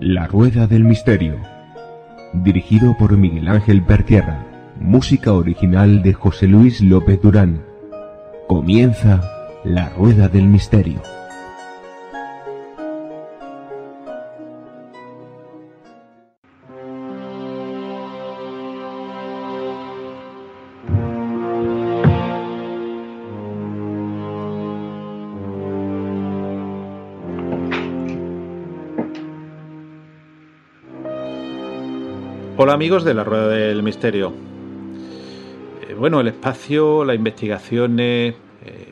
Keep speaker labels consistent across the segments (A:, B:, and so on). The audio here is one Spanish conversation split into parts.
A: La Rueda del Misterio, dirigido por Miguel Ángel Pertierra, música original de José Luis López Durán. Comienza La Rueda del Misterio.
B: Hola amigos de la Rueda del Misterio. Eh, bueno, el espacio, las investigaciones, eh,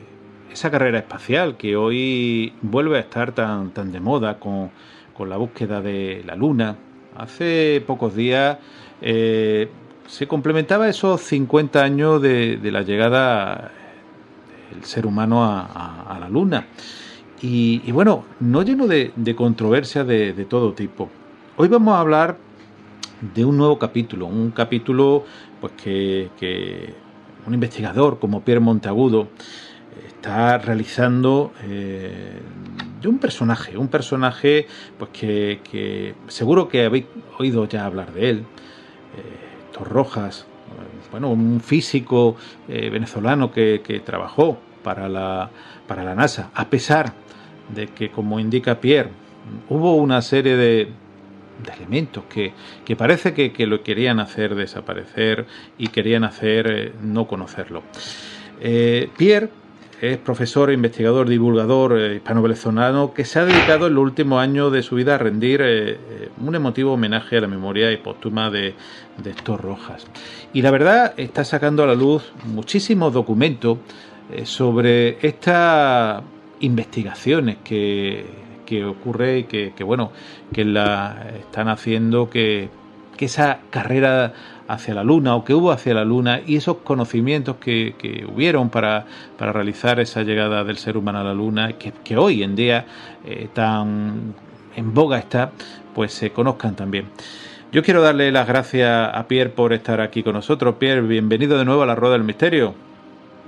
B: esa carrera espacial que hoy vuelve a estar tan, tan de moda con, la búsqueda de la Luna. Hace pocos días eh, se complementaba esos 50 años de, la llegada del ser humano a, la Luna. Y, bueno, no lleno de, controversias de, de todo tipo. Hoy vamos a hablar de un nuevo capítulo, un capítulo pues que, un investigador como Pierre Monteagudo está realizando eh, de un personaje, un personaje pues que, seguro que habéis oído ya hablar de él, eh, Torrojas, bueno, un físico eh, venezolano que, que, trabajó para la, para la NASA, a pesar de que, como indica Pierre, hubo una serie de, de elementos que, parece que, lo querían hacer desaparecer y querían hacer eh, no conocerlo. Eh, Pierre es profesor, investigador, divulgador eh, hispano-venezolano que se ha dedicado en los últimos años de su vida a rendir un emotivo homenaje a la memoria y póstuma de, de Héctor Rojas. Y la verdad está sacando a la luz muchísimos documentos sobre estas investigaciones que que ocurre y que, bueno, que la están haciendo que, esa carrera hacia la luna o que hubo hacia la luna y esos conocimientos que, que hubieron para, para, realizar esa llegada del ser humano a la luna, que, que hoy en día eh, tan en boga está, pues se conozcan también. Yo quiero darle las gracias a Pierre por estar aquí con nosotros. Pierre, bienvenido de nuevo a la Rueda del Misterio.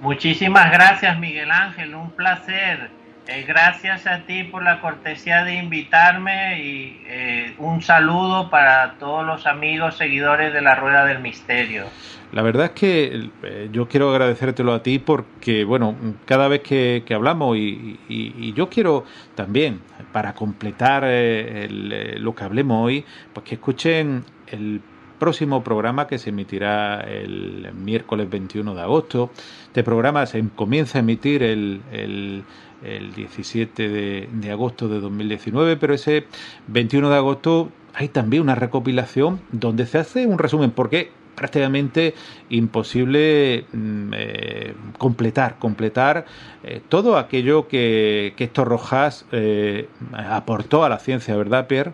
C: Muchísimas gracias, Miguel Ángel. Un placer eh, gracias a ti por la cortesía de invitarme y eh, un saludo para todos los amigos seguidores de la Rueda del Misterio.
B: La verdad es que eh, yo quiero agradecértelo a ti porque, bueno, cada vez que, hablamos y, yo quiero también, para completar lo que hablemos hoy, pues que escuchen el próximo programa que se emitirá el miércoles 21 de agosto. Este programa se comienza a emitir el el 17 de, agosto de 2019, pero ese 21 de agosto hay también una recopilación donde se hace un resumen, porque prácticamente imposible mm, eh, completar, completar eh, todo aquello que, que Héctor Rojas eh, aportó a la ciencia, ¿verdad, Pierre?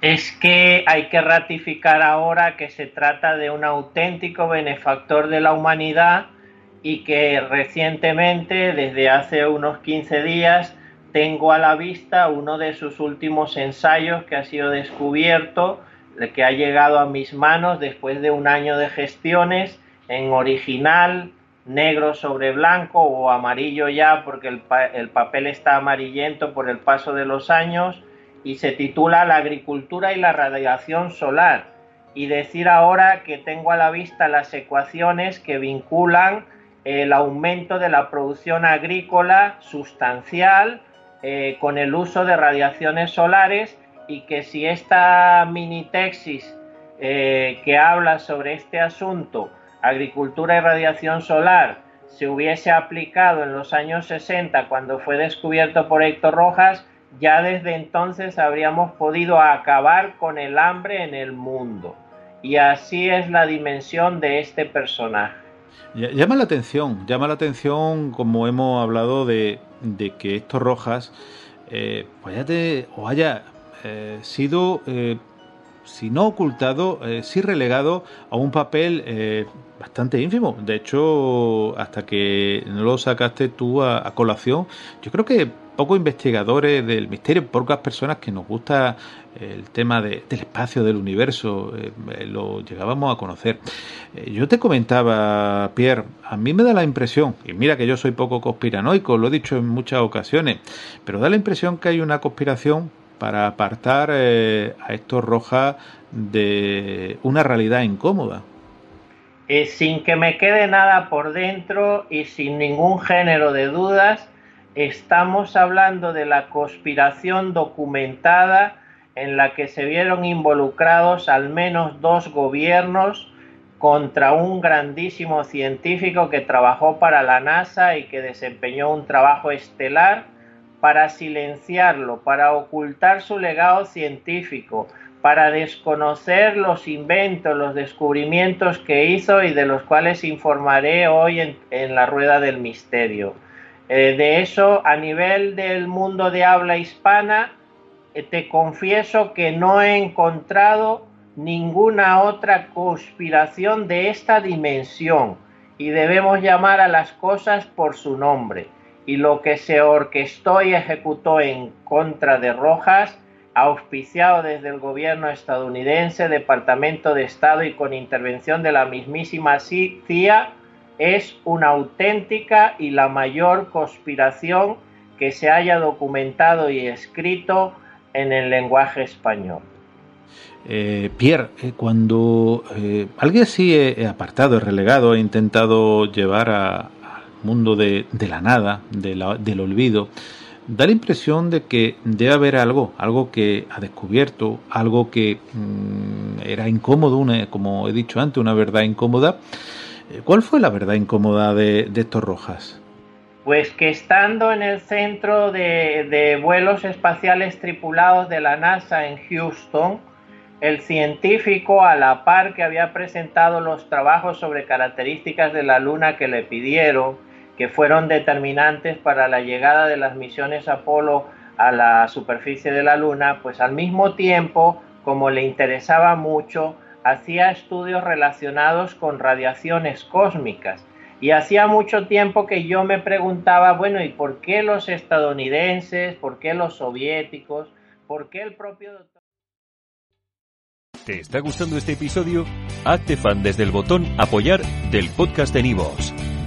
C: Es que hay que ratificar ahora que se trata de un auténtico benefactor de la humanidad y que recientemente, desde hace unos 15 días, tengo a la vista uno de sus últimos ensayos que ha sido descubierto, que ha llegado a mis manos después de un año de gestiones en original, negro sobre blanco o amarillo ya porque el, el papel está amarillento por el paso de los años y se titula La agricultura y la radiación solar. Y decir ahora que tengo a la vista las ecuaciones que vinculan el aumento de la producción agrícola sustancial eh, con el uso de radiaciones solares y que si esta mini texis eh, que habla sobre este asunto, agricultura y radiación solar, se hubiese aplicado en los años 60 cuando fue descubierto por Héctor Rojas, ya desde entonces habríamos podido acabar con el hambre en el mundo. Y así es la dimensión de este personaje.
B: Llama la atención, llama la atención como hemos hablado de, que estos Rojas eh, pues haya, o haya eh, sido eh, si no ocultado, eh, sí relegado a un papel eh, bastante ínfimo. De hecho, hasta que no lo sacaste tú a, colación, yo creo que pocos investigadores del misterio, pocas personas que nos gusta el tema del espacio, del universo, eh, lo llegábamos a conocer. yo te comentaba, Pierre, a mí me da la impresión, y mira que yo soy poco conspiranoico, lo he dicho en muchas ocasiones, pero da la impresión que hay una conspiración para apartar eh, a estos Rojas de una realidad incómoda.
C: Eh, sin que me quede nada por dentro y sin ningún género de dudas, estamos hablando de la conspiración documentada en la que se vieron involucrados al menos dos gobiernos contra un grandísimo científico que trabajó para la NASA y que desempeñó un trabajo estelar para silenciarlo, para ocultar su legado científico, para desconocer los inventos, los descubrimientos que hizo y de los cuales informaré hoy en, la rueda del misterio. Eh, de eso, a nivel del mundo de habla hispana, eh, te confieso que no he encontrado ninguna otra conspiración de esta dimensión y debemos llamar a las cosas por su nombre y lo que se orquestó y ejecutó en contra de Rojas, auspiciado desde el gobierno estadounidense, Departamento de Estado y con intervención de la mismísima CIA, es una auténtica y la mayor conspiración que se haya documentado y escrito en el lenguaje español.
B: Eh, Pierre, eh, cuando eh, alguien así apartado, relegado, ha intentado llevar a, mundo de, la nada, del olvido, da la impresión de que debe haber algo, algo que ha descubierto, algo que mm, era incómodo, una, como he dicho antes, una verdad incómoda. Eh, ¿Cuál fue la verdad incómoda de, de estos Rojas?
C: Pues que estando en el centro de, de vuelos espaciales tripulados de la NASA en Houston, el científico, a la par que había presentado los trabajos sobre características de la Luna que le pidieron, que fueron determinantes para la llegada de las misiones Apolo a la superficie de la Luna, pues al mismo tiempo, como le interesaba mucho, hacía estudios relacionados con radiaciones cósmicas. Y hacía mucho tiempo que yo me preguntaba, bueno, ¿y por qué los estadounidenses, por qué los soviéticos, por qué el propio doctor...
D: ¿Te está gustando este episodio? Hazte fan desde el botón apoyar del podcast de Nivos.